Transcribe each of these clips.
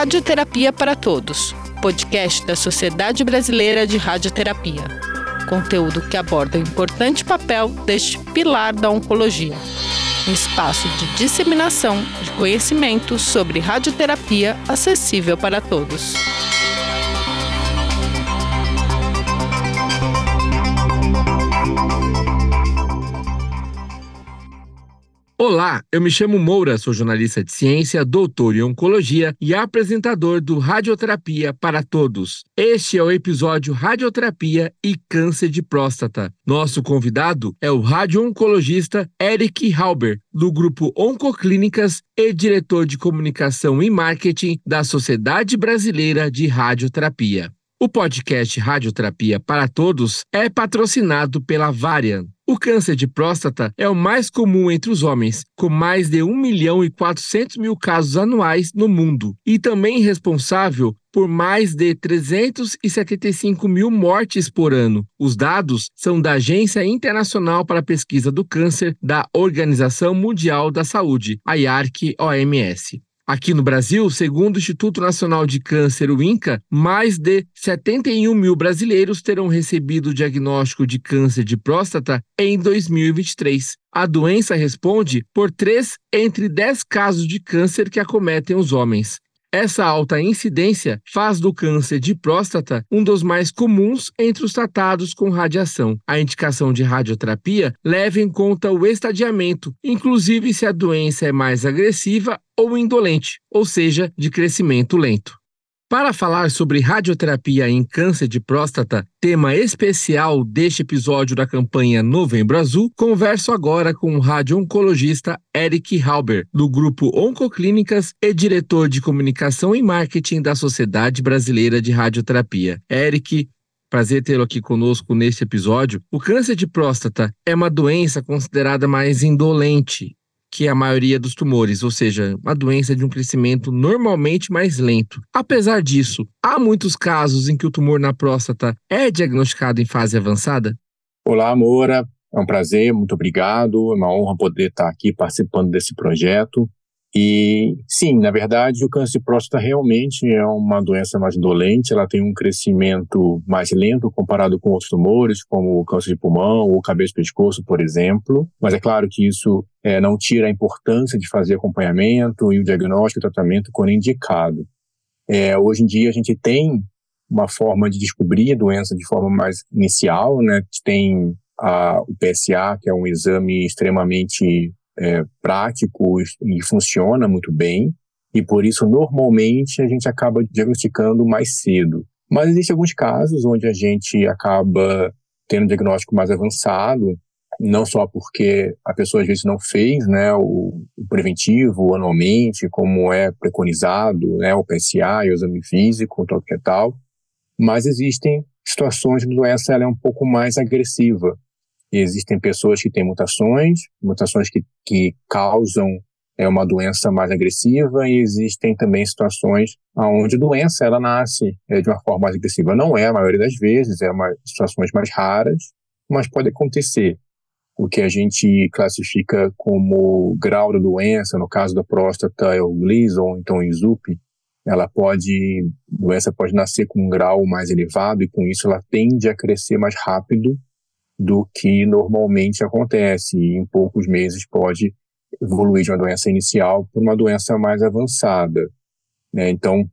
Radioterapia para Todos, podcast da Sociedade Brasileira de Radioterapia. Conteúdo que aborda o importante papel deste pilar da oncologia. Um espaço de disseminação de conhecimento sobre radioterapia acessível para todos. Olá, eu me chamo Moura, sou jornalista de ciência, doutor em oncologia e apresentador do Radioterapia para Todos. Este é o episódio Radioterapia e Câncer de Próstata. Nosso convidado é o radio-oncologista Eric Halber, do grupo Oncoclínicas e diretor de comunicação e marketing da Sociedade Brasileira de Radioterapia. O podcast Radioterapia para Todos é patrocinado pela Varian. O câncer de próstata é o mais comum entre os homens, com mais de 1 milhão e 400 mil casos anuais no mundo, e também responsável por mais de 375 mil mortes por ano. Os dados são da Agência Internacional para a Pesquisa do Câncer da Organização Mundial da Saúde, a IARC-OMS. Aqui no Brasil, segundo o Instituto Nacional de Câncer, o INCA, mais de 71 mil brasileiros terão recebido o diagnóstico de câncer de próstata em 2023. A doença responde por 3 entre 10 casos de câncer que acometem os homens. Essa alta incidência faz do câncer de próstata um dos mais comuns entre os tratados com radiação. A indicação de radioterapia leva em conta o estadiamento, inclusive se a doença é mais agressiva ou indolente, ou seja, de crescimento lento. Para falar sobre radioterapia em câncer de próstata, tema especial deste episódio da campanha Novembro Azul, converso agora com o radio-oncologista Eric Halber, do grupo Oncoclínicas e diretor de comunicação e marketing da Sociedade Brasileira de Radioterapia. Eric, Prazer tê-lo aqui conosco neste episódio. O câncer de próstata é uma doença considerada mais indolente que a maioria dos tumores, ou seja, uma doença de um crescimento normalmente mais lento. Apesar disso, há muitos casos em que o tumor na próstata é diagnosticado em fase avançada? Olá, Moura. É um prazer, muito obrigado. É uma honra poder estar aqui participando desse projeto. E sim, na verdade, o câncer de próstata realmente é uma doença mais dolente, ela tem um crescimento mais lento comparado com outros tumores, como o câncer de pulmão ou cabeça e pescoço, por exemplo. Mas é claro que isso é, não tira a importância de fazer acompanhamento e o diagnóstico e tratamento quando indicado. É, hoje em dia a gente tem uma forma de descobrir a doença de forma mais inicial, né? Tem a, o PSA, que é um exame extremamente é, prático e funciona muito bem, e por isso normalmente a gente acaba diagnosticando mais cedo. Mas existem alguns casos onde a gente acaba tendo um diagnóstico mais avançado, não só porque a pessoa às vezes não fez né, o, o preventivo anualmente, como é preconizado, né, o PSA o exame físico, tal que é tal, mas existem situações de doença ela é um pouco mais agressiva, existem pessoas que têm mutações, mutações que, que causam é uma doença mais agressiva e existem também situações onde a doença ela nasce é, de uma forma mais agressiva. Não é a maioria das vezes, é uma situações mais raras, mas pode acontecer. O que a gente classifica como grau da doença, no caso da próstata é o Gleason, então o ISUP, ela pode, a doença pode nascer com um grau mais elevado e com isso ela tende a crescer mais rápido do que normalmente acontece. E em poucos meses pode evoluir de uma doença inicial para uma doença mais avançada. Né? Então,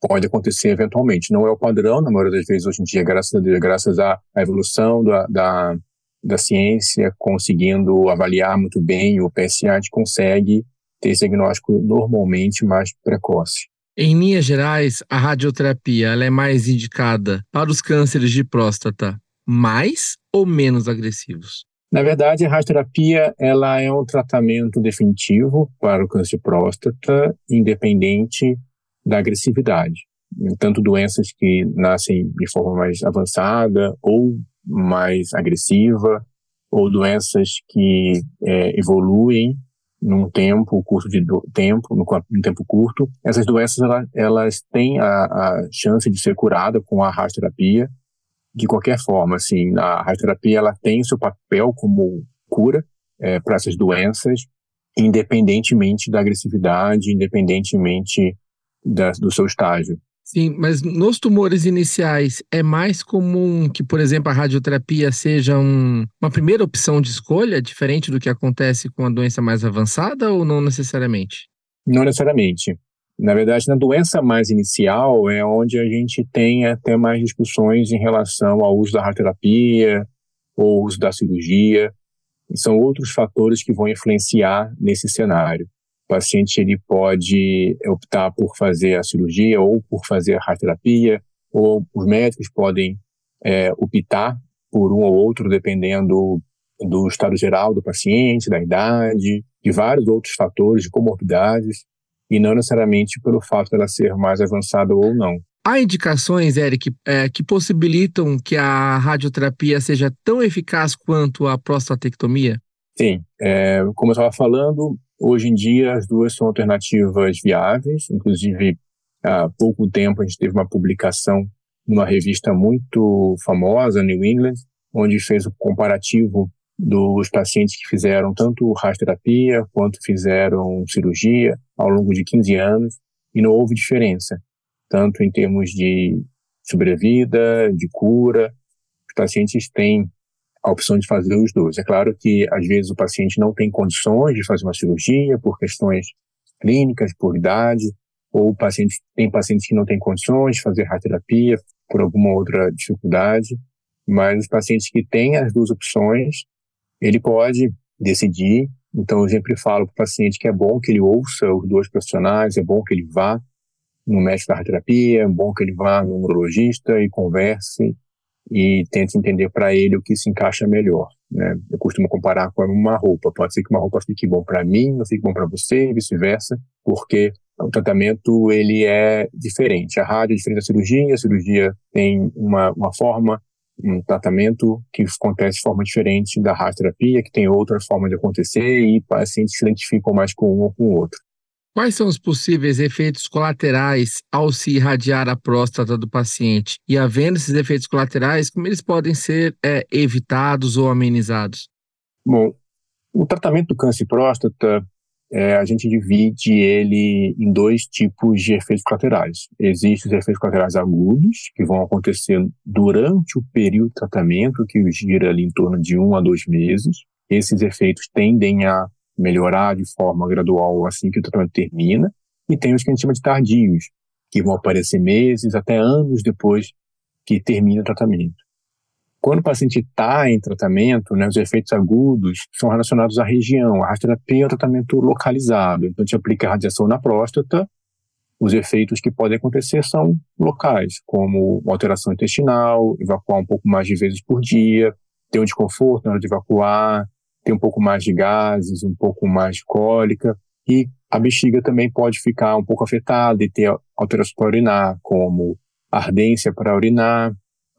pode acontecer eventualmente. Não é o padrão, na maioria das vezes, hoje em dia, graças a Deus, graças à, evolução da, da, da ciência, conseguindo avaliar muito bem o PSA, a gente consegue ter esse diagnóstico normalmente mais precoce. Em linhas gerais, a radioterapia é mais indicada para os cânceres de próstata mais ou menos agressivos? Na verdade, a radioterapia ela é um tratamento definitivo para o câncer de próstata, independente da agressividade. Tanto doenças que nascem de forma mais avançada ou mais agressiva, ou doenças que é, evoluem num tempo curto de tempo, num tempo curto. Essas doenças elas, elas têm a, a chance de ser curada com a radioterapia de qualquer forma, assim, a radioterapia ela tem seu papel como cura é, para essas doenças, independentemente da agressividade, independentemente da, do seu estágio. Sim, mas nos tumores iniciais é mais comum que, por exemplo, a radioterapia seja um, uma primeira opção de escolha, diferente do que acontece com a doença mais avançada ou não necessariamente? Não necessariamente. Na verdade, na doença mais inicial é onde a gente tem até mais discussões em relação ao uso da radioterapia ou uso da cirurgia. São outros fatores que vão influenciar nesse cenário paciente ele pode optar por fazer a cirurgia ou por fazer a radioterapia, ou os médicos podem é, optar por um ou outro, dependendo do estado geral do paciente, da idade, de vários outros fatores, de comorbidades, e não necessariamente pelo fato dela ser mais avançada ou não. Há indicações, Eric, é, que possibilitam que a radioterapia seja tão eficaz quanto a prostatectomia? Sim, é, como eu estava falando, Hoje em dia, as duas são alternativas viáveis. Inclusive, há pouco tempo, a gente teve uma publicação numa revista muito famosa, New England, onde fez o comparativo dos pacientes que fizeram tanto radioterapia quanto fizeram cirurgia ao longo de 15 anos e não houve diferença, tanto em termos de sobrevida, de cura. Os pacientes têm a opção de fazer os dois. É claro que, às vezes, o paciente não tem condições de fazer uma cirurgia por questões clínicas, por idade, ou paciente, tem pacientes que não têm condições de fazer radioterapia por alguma outra dificuldade, mas os pacientes que têm as duas opções, ele pode decidir. Então, eu sempre falo para o paciente que é bom que ele ouça os dois profissionais, é bom que ele vá no médico da radioterapia, é bom que ele vá no urologista e converse e tente entender para ele o que se encaixa melhor. Né? Eu costumo comparar com uma roupa. Pode ser que uma roupa fique bom para mim, não fique bom para você, e vice-versa, porque o tratamento ele é diferente. A rádio é diferente da cirurgia, a cirurgia tem uma, uma forma, um tratamento que acontece de forma diferente da radioterapia, que tem outra forma de acontecer e pacientes se identificam mais com um ou com o outro. Quais são os possíveis efeitos colaterais ao se irradiar a próstata do paciente? E havendo esses efeitos colaterais, como eles podem ser é, evitados ou amenizados? Bom, o tratamento do câncer de próstata, é, a gente divide ele em dois tipos de efeitos colaterais. Existem os efeitos colaterais agudos, que vão acontecer durante o período de tratamento, que gira ali em torno de um a dois meses. Esses efeitos tendem a melhorar de forma gradual assim que o tratamento termina, e tem os que a gente chama de tardios, que vão aparecer meses até anos depois que termina o tratamento. Quando o paciente está em tratamento, né, os efeitos agudos são relacionados à região. A radioterapia é um tratamento localizado, então a gente aplica a radiação na próstata, os efeitos que podem acontecer são locais, como alteração intestinal, evacuar um pouco mais de vezes por dia, ter um desconforto na hora de evacuar, tem um pouco mais de gases, um pouco mais de cólica, e a bexiga também pode ficar um pouco afetada e ter alterações para urinar, como ardência para urinar,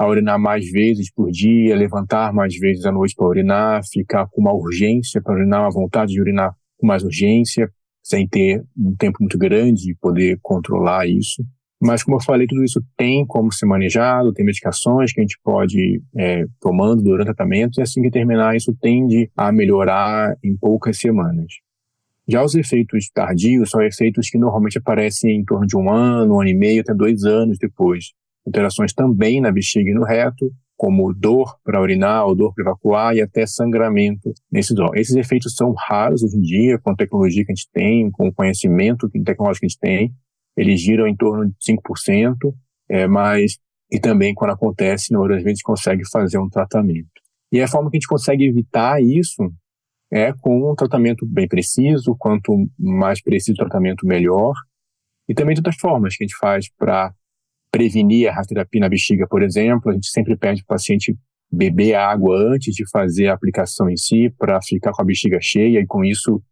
a urinar mais vezes por dia, levantar mais vezes à noite para urinar, ficar com uma urgência para urinar, uma vontade de urinar com mais urgência, sem ter um tempo muito grande de poder controlar isso. Mas, como eu falei, tudo isso tem como ser manejado, tem medicações que a gente pode é, tomando durante o tratamento, e assim que terminar, isso tende a melhorar em poucas semanas. Já os efeitos tardios são efeitos que normalmente aparecem em torno de um ano, um ano e meio, até dois anos depois. Alterações também na bexiga e no reto, como dor para urinar ou dor para evacuar e até sangramento nesses órgãos. Esses efeitos são raros hoje em dia, com a tecnologia que a gente tem, com o conhecimento tecnológico que a gente tem, eles giram em torno de 5%, é, mas e também quando acontece, na maioria das vezes consegue fazer um tratamento. E a forma que a gente consegue evitar isso é com um tratamento bem preciso, quanto mais preciso o tratamento, melhor. E também de outras formas que a gente faz para prevenir a radioterapia na bexiga, por exemplo, a gente sempre pede para o paciente beber água antes de fazer a aplicação em si, para ficar com a bexiga cheia e com isso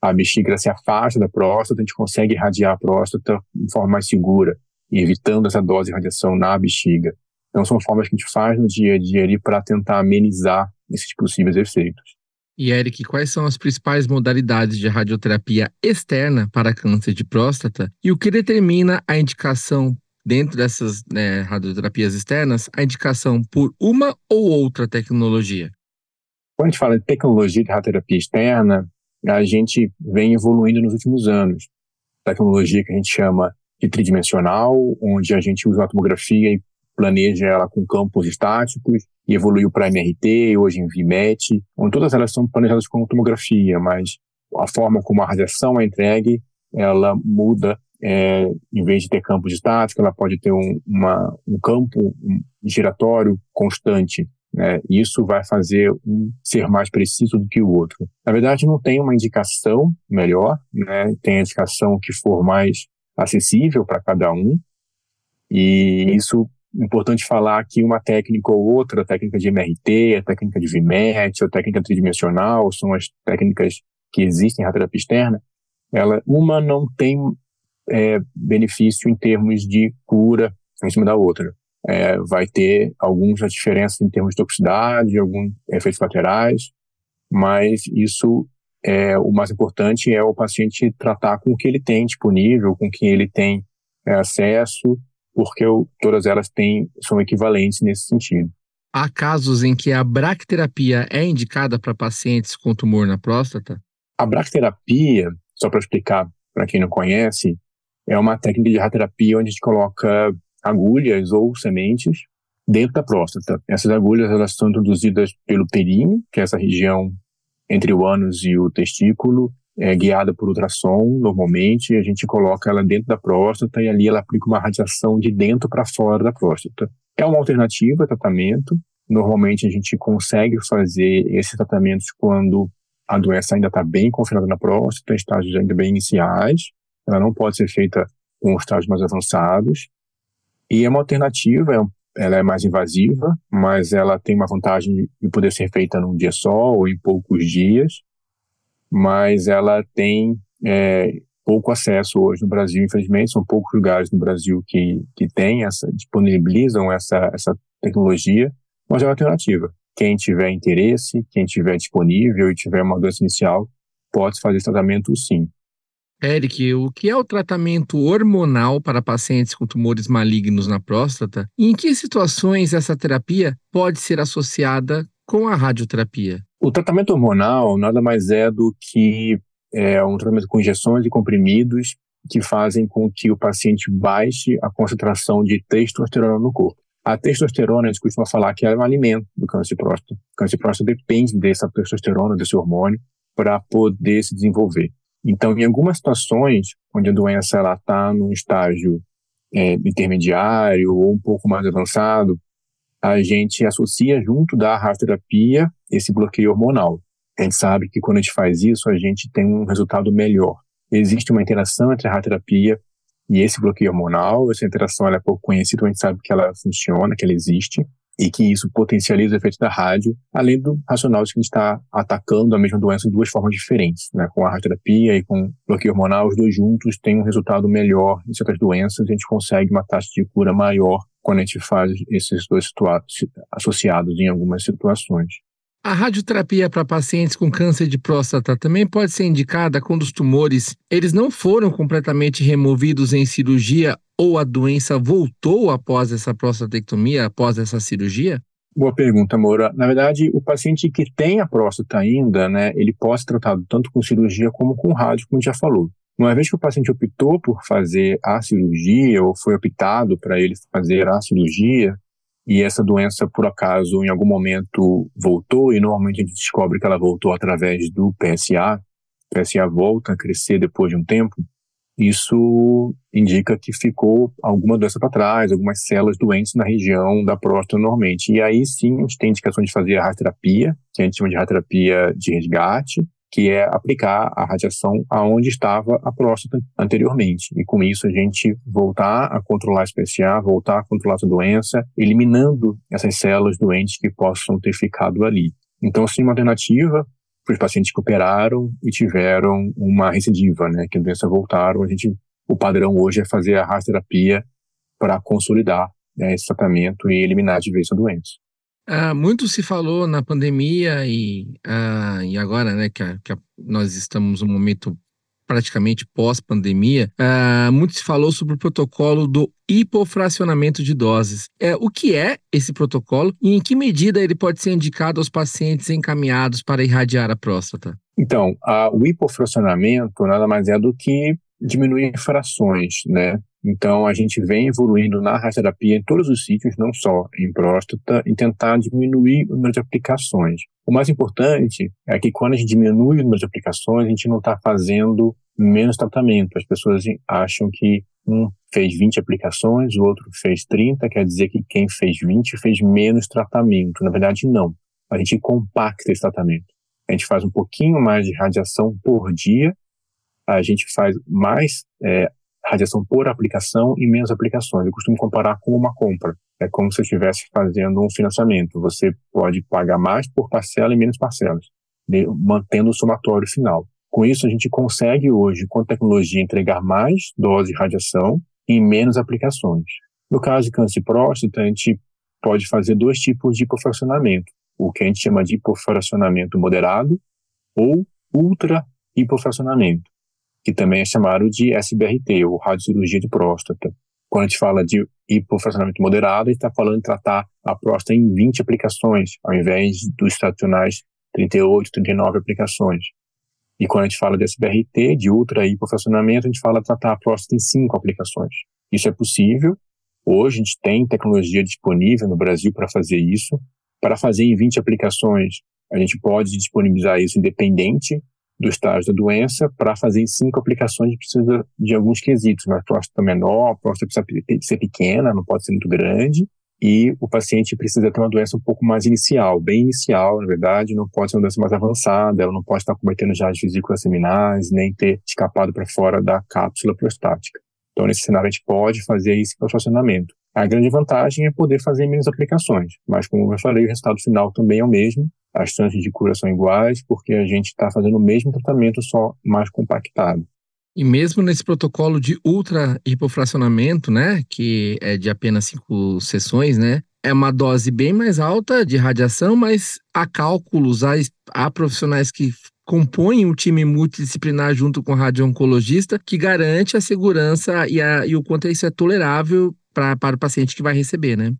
a bexiga se afasta da próstata, a gente consegue irradiar a próstata de forma mais segura, evitando essa dose de radiação na bexiga. Então, são formas que a gente faz no dia a dia ali para tentar amenizar esses possíveis efeitos. E Eric, quais são as principais modalidades de radioterapia externa para câncer de próstata e o que determina a indicação dentro dessas né, radioterapias externas, a indicação por uma ou outra tecnologia? Quando a gente fala de tecnologia de radioterapia externa, a gente vem evoluindo nos últimos anos. Tecnologia que a gente chama de tridimensional, onde a gente usa uma tomografia e planeja ela com campos estáticos, e evoluiu para MRT, hoje em VMET, onde todas elas são planejadas com tomografia, mas a forma como a radiação é entregue, ela muda, é, em vez de ter campos estáticos, ela pode ter um, uma, um campo giratório constante, né? Isso vai fazer um ser mais preciso do que o outro. Na verdade, não tem uma indicação melhor, né? Tem a indicação que for mais acessível para cada um, e isso importante falar que uma técnica ou outra, a técnica de MRT, a técnica de VMET, a técnica tridimensional, são as técnicas que existem em terapia externa, ela, uma não tem é, benefício em termos de cura em cima da outra. É, vai ter algumas diferenças em termos de toxicidade, alguns efeitos laterais, mas isso é o mais importante é o paciente tratar com o que ele tem disponível, com o que ele tem é, acesso porque eu, todas elas têm, são equivalentes nesse sentido. Há casos em que a bracterapia é indicada para pacientes com tumor na próstata? A bracterapia, só para explicar para quem não conhece, é uma técnica de radioterapia onde a gente coloca agulhas ou sementes dentro da próstata. Essas agulhas elas são introduzidas pelo períneo, que é essa região entre o ânus e o testículo, é guiada por ultrassom, normalmente, a gente coloca ela dentro da próstata e ali ela aplica uma radiação de dentro para fora da próstata. É uma alternativa a tratamento. Normalmente a gente consegue fazer esses tratamentos quando a doença ainda está bem confinada na próstata, estágios ainda bem iniciais. Ela não pode ser feita com estágios mais avançados. E é uma alternativa, é ela é mais invasiva, mas ela tem uma vantagem de poder ser feita num dia só ou em poucos dias mas ela tem é, pouco acesso hoje no Brasil, infelizmente, são poucos lugares no Brasil que, que têm essa, disponibilizam essa, essa tecnologia, mas é uma alternativa. Quem tiver interesse, quem tiver disponível e tiver uma doença inicial, pode fazer esse tratamento sim. Eric, o que é o tratamento hormonal para pacientes com tumores malignos na próstata e em que situações essa terapia pode ser associada com a radioterapia? O tratamento hormonal nada mais é do que é, um tratamento com injeções e comprimidos que fazem com que o paciente baixe a concentração de testosterona no corpo. A testosterona, a gente costuma falar que é um alimento do câncer de próstata. O câncer de próstata depende dessa testosterona, desse hormônio, para poder se desenvolver. Então, em algumas situações, onde a doença está num estágio é, intermediário ou um pouco mais avançado, a gente associa junto da radioterapia esse bloqueio hormonal. A gente sabe que quando a gente faz isso, a gente tem um resultado melhor. Existe uma interação entre a radioterapia e esse bloqueio hormonal. Essa interação é pouco conhecida, a gente sabe que ela funciona, que ela existe, e que isso potencializa o efeito da rádio, além do racional de que a gente está atacando a mesma doença de duas formas diferentes. Né? Com a radioterapia e com bloqueio hormonal, os dois juntos têm um resultado melhor em certas doenças, a gente consegue uma taxa de cura maior quando a gente faz esses dois associados em algumas situações. A radioterapia para pacientes com câncer de próstata também pode ser indicada quando os tumores eles não foram completamente removidos em cirurgia ou a doença voltou após essa prostatectomia, após essa cirurgia? Boa pergunta, Moura. Na verdade, o paciente que tem a próstata ainda, né, ele pode ser tratado tanto com cirurgia como com rádio, como já falou. Uma vez que o paciente optou por fazer a cirurgia ou foi optado para ele fazer a cirurgia, e essa doença, por acaso, em algum momento voltou, e normalmente a gente descobre que ela voltou através do PSA, o PSA volta a crescer depois de um tempo, isso indica que ficou alguma doença para trás, algumas células doentes na região da próstata normalmente. E aí sim a gente tem indicação de fazer a radioterapia, que a gente chama de radioterapia de resgate, que é aplicar a radiação aonde estava a próstata anteriormente. E com isso a gente voltar a controlar esse PSA, voltar a controlar essa doença, eliminando essas células doentes que possam ter ficado ali. Então, sim, uma alternativa para os pacientes que operaram e tiveram uma recidiva, né, que a doença voltaram, a gente, o padrão hoje é fazer a radioterapia para consolidar né, esse tratamento e eliminar de vez a doença. Ah, muito se falou na pandemia e, ah, e agora, né, que, a, que a, nós estamos num momento praticamente pós-pandemia, ah, muito se falou sobre o protocolo do hipofracionamento de doses. É, o que é esse protocolo e em que medida ele pode ser indicado aos pacientes encaminhados para irradiar a próstata? Então, a, o hipofracionamento nada mais é do que diminuir frações, né? Então, a gente vem evoluindo na radioterapia em todos os sítios, não só em próstata, em tentar diminuir o número de aplicações. O mais importante é que quando a gente diminui o número de aplicações, a gente não está fazendo menos tratamento. As pessoas acham que um fez 20 aplicações, o outro fez 30, quer dizer que quem fez 20 fez menos tratamento. Na verdade, não. A gente compacta esse tratamento. A gente faz um pouquinho mais de radiação por dia, a gente faz mais é, radiação por aplicação e menos aplicações. Eu costumo comparar com uma compra. É como se eu estivesse fazendo um financiamento. Você pode pagar mais por parcela e menos parcelas, mantendo o somatório final. Com isso, a gente consegue hoje, com tecnologia, entregar mais dose de radiação em menos aplicações. No caso de câncer de próstata, a gente pode fazer dois tipos de hipofracionamento. O que a gente chama de hipofracionamento moderado ou ultra hipofracionamento que também é chamado de SBRT, ou radiocirurgia de próstata. Quando a gente fala de hipofracionamento moderado, a gente está falando de tratar a próstata em 20 aplicações, ao invés dos tradicionais 38, 39 aplicações. E quando a gente fala de SBRT, de ultra hipofracionamento, a gente fala de tratar a próstata em 5 aplicações. Isso é possível. Hoje a gente tem tecnologia disponível no Brasil para fazer isso. Para fazer em 20 aplicações, a gente pode disponibilizar isso independente do estágio da doença para fazer em cinco aplicações precisa de alguns quesitos, mas próstata menor, a próstata precisa ser pequena, não pode ser muito grande, e o paciente precisa ter uma doença um pouco mais inicial, bem inicial, na verdade, não pode ser uma doença mais avançada, ela não pode estar cometendo já as vesículas seminais, nem ter escapado para fora da cápsula prostática. Então, nesse cenário, a gente pode fazer esse fracionamento. A grande vantagem é poder fazer menos aplicações, mas como eu falei, o resultado final também é o mesmo, as chances de cura são iguais, porque a gente está fazendo o mesmo tratamento, só mais compactado. E mesmo nesse protocolo de ultra hipofracionamento, né, que é de apenas cinco sessões, né, é uma dose bem mais alta de radiação, mas há cálculos, há, há profissionais que compõem o time multidisciplinar junto com o radio-oncologista que garante a segurança e, a, e o quanto isso é tolerável pra, para o paciente que vai receber, né?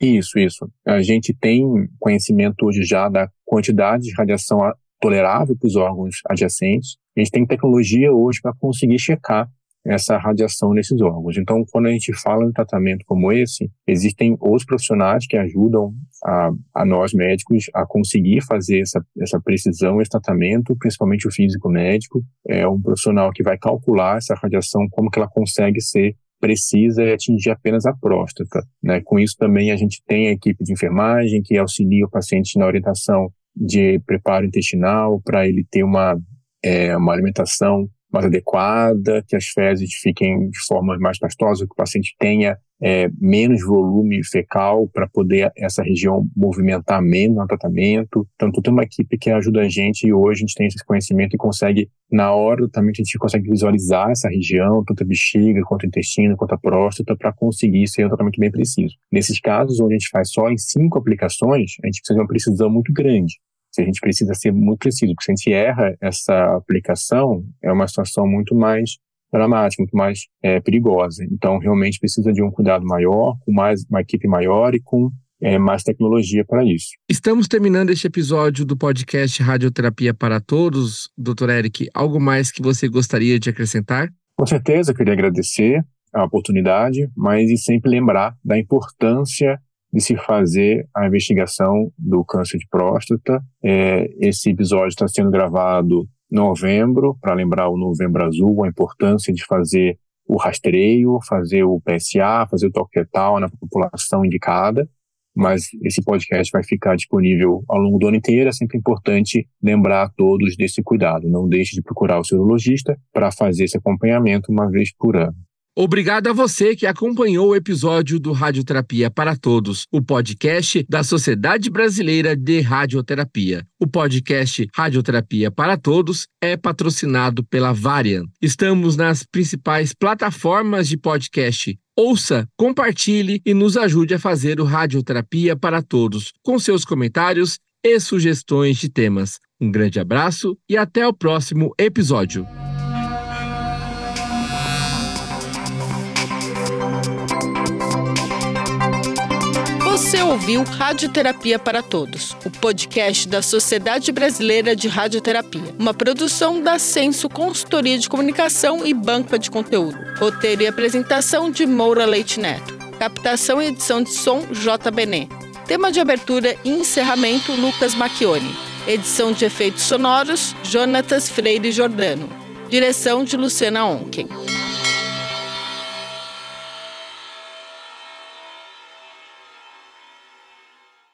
Isso, isso. A gente tem conhecimento hoje já da quantidade de radiação tolerável para os órgãos adjacentes. A gente tem tecnologia hoje para conseguir checar essa radiação nesses órgãos. Então, quando a gente fala em tratamento como esse, existem outros profissionais que ajudam a, a nós médicos a conseguir fazer essa, essa precisão, esse tratamento, principalmente o físico médico. É um profissional que vai calcular essa radiação, como que ela consegue ser precisa atingir apenas a próstata. Né? Com isso também a gente tem a equipe de enfermagem que auxilia o paciente na orientação de preparo intestinal para ele ter uma, é, uma alimentação mais adequada, que as fezes fiquem de forma mais pastosa, que o paciente tenha é, menos volume fecal para poder essa região movimentar menos no tratamento. Então, tem uma equipe que ajuda a gente e hoje a gente tem esse conhecimento e consegue, na hora do tratamento, a gente consegue visualizar essa região, tanto a bexiga, quanto o intestino, quanto a próstata, para conseguir ser um tratamento bem preciso. Nesses casos, onde a gente faz só em cinco aplicações, a gente precisa de uma precisão muito grande a gente precisa ser muito preciso, porque se a gente erra essa aplicação, é uma situação muito mais dramática, muito mais é, perigosa. Então, realmente precisa de um cuidado maior, com mais uma equipe maior e com é, mais tecnologia para isso. Estamos terminando este episódio do podcast Radioterapia para Todos. Doutor Eric, algo mais que você gostaria de acrescentar? Com certeza, queria agradecer a oportunidade, mas e sempre lembrar da importância de se fazer a investigação do câncer de próstata. É, esse episódio está sendo gravado em novembro, para lembrar o Novembro Azul, a importância de fazer o rastreio, fazer o PSA, fazer o toque fetal na população indicada. Mas esse podcast vai ficar disponível ao longo do ano inteiro. É sempre importante lembrar a todos desse cuidado. Não deixe de procurar o cirologista para fazer esse acompanhamento uma vez por ano. Obrigado a você que acompanhou o episódio do Radioterapia para Todos, o podcast da Sociedade Brasileira de Radioterapia. O podcast Radioterapia para Todos é patrocinado pela Varian. Estamos nas principais plataformas de podcast. Ouça, compartilhe e nos ajude a fazer o Radioterapia para Todos, com seus comentários e sugestões de temas. Um grande abraço e até o próximo episódio. Você ouviu Radioterapia para Todos, o podcast da Sociedade Brasileira de Radioterapia, uma produção da Censo Consultoria de Comunicação e Banca de Conteúdo. Roteiro e apresentação de Moura Leite Neto. Captação e edição de som J. Bené. Tema de abertura e encerramento Lucas Macchione. Edição de efeitos sonoros Jonatas Freire Jordano. Direção de Luciana Onken.